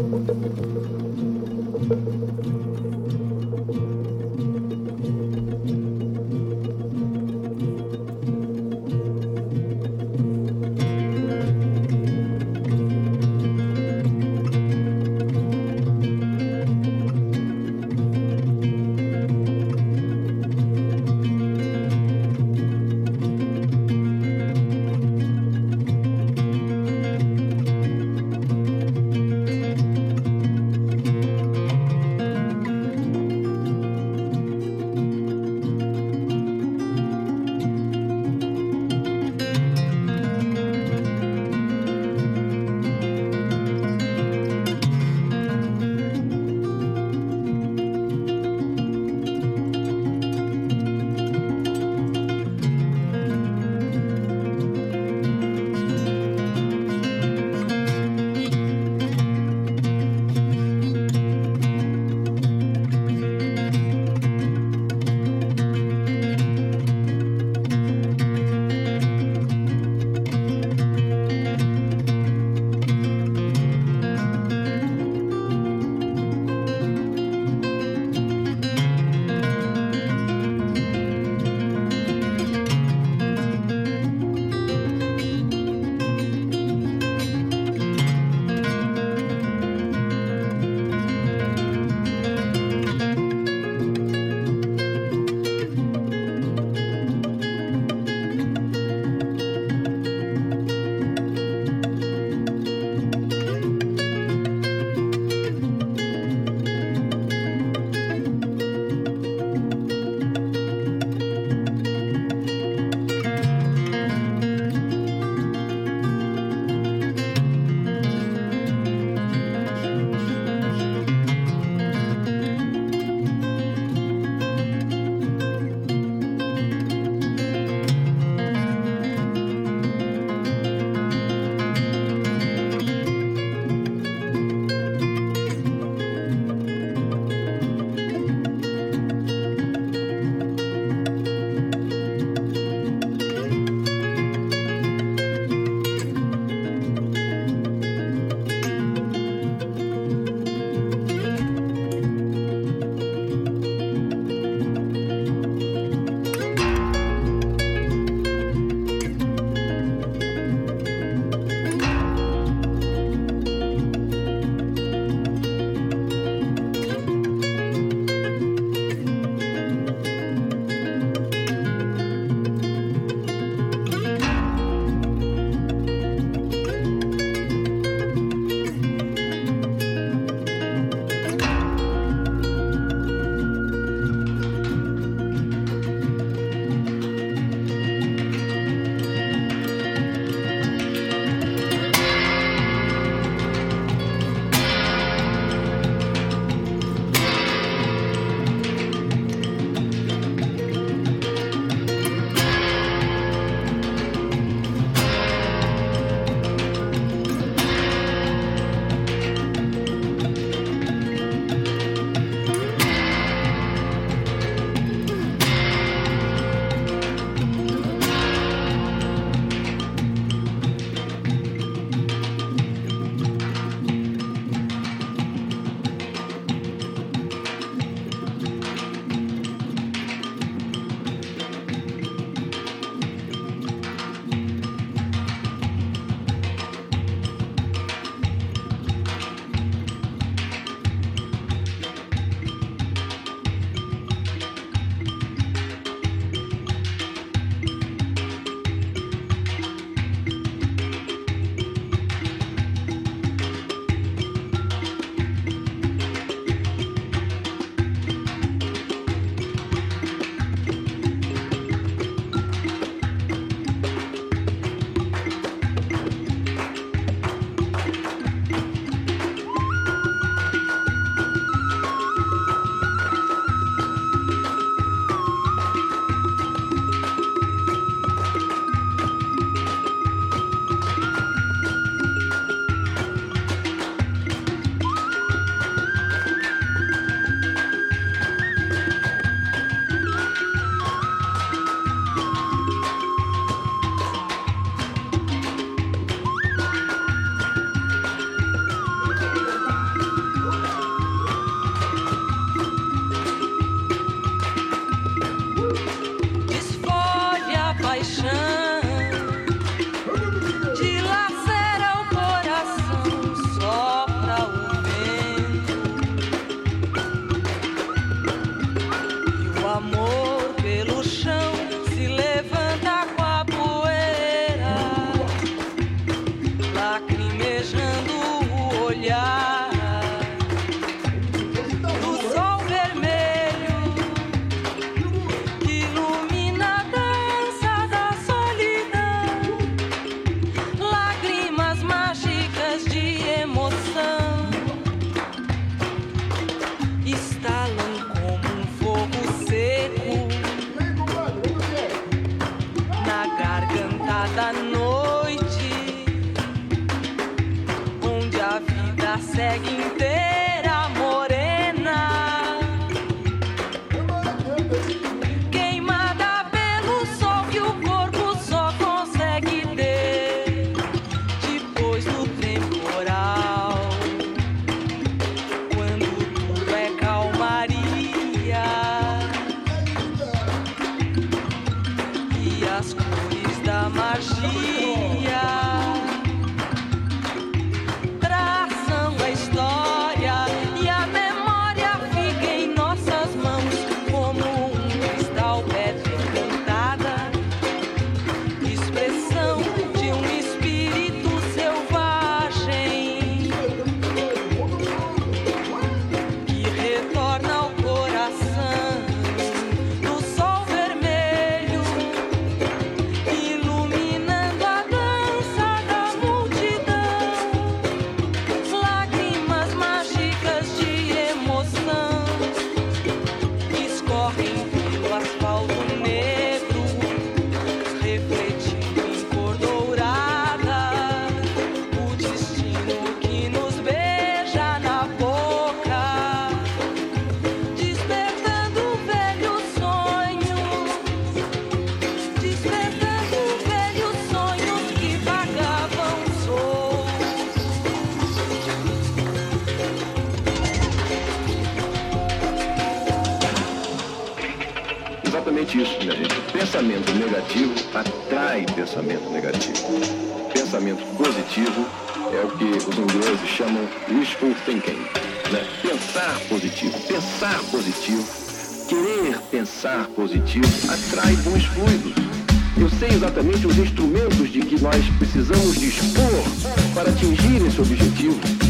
Thank you. Exatamente isso, minha gente. Pensamento negativo atrai pensamento negativo. Pensamento positivo é o que os ingleses chamam wishful thinking. Né? Pensar positivo, pensar positivo, querer pensar positivo atrai bons fluidos. Eu sei exatamente os instrumentos de que nós precisamos dispor para atingir esse objetivo.